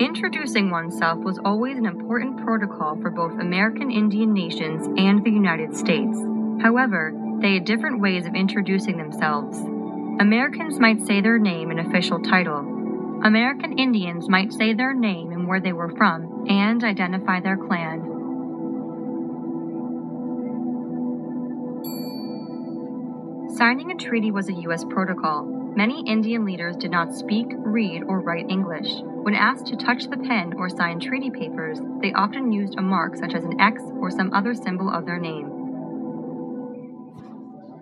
Introducing oneself was always an important protocol for both American Indian nations and the United States. However, they had different ways of introducing themselves. Americans might say their name and official title. American Indians might say their name and where they were from and identify their clan. Signing a treaty was a U.S. protocol. Many Indian leaders did not speak, read, or write English. When asked to touch the pen or sign treaty papers, they often used a mark such as an X or some other symbol of their name.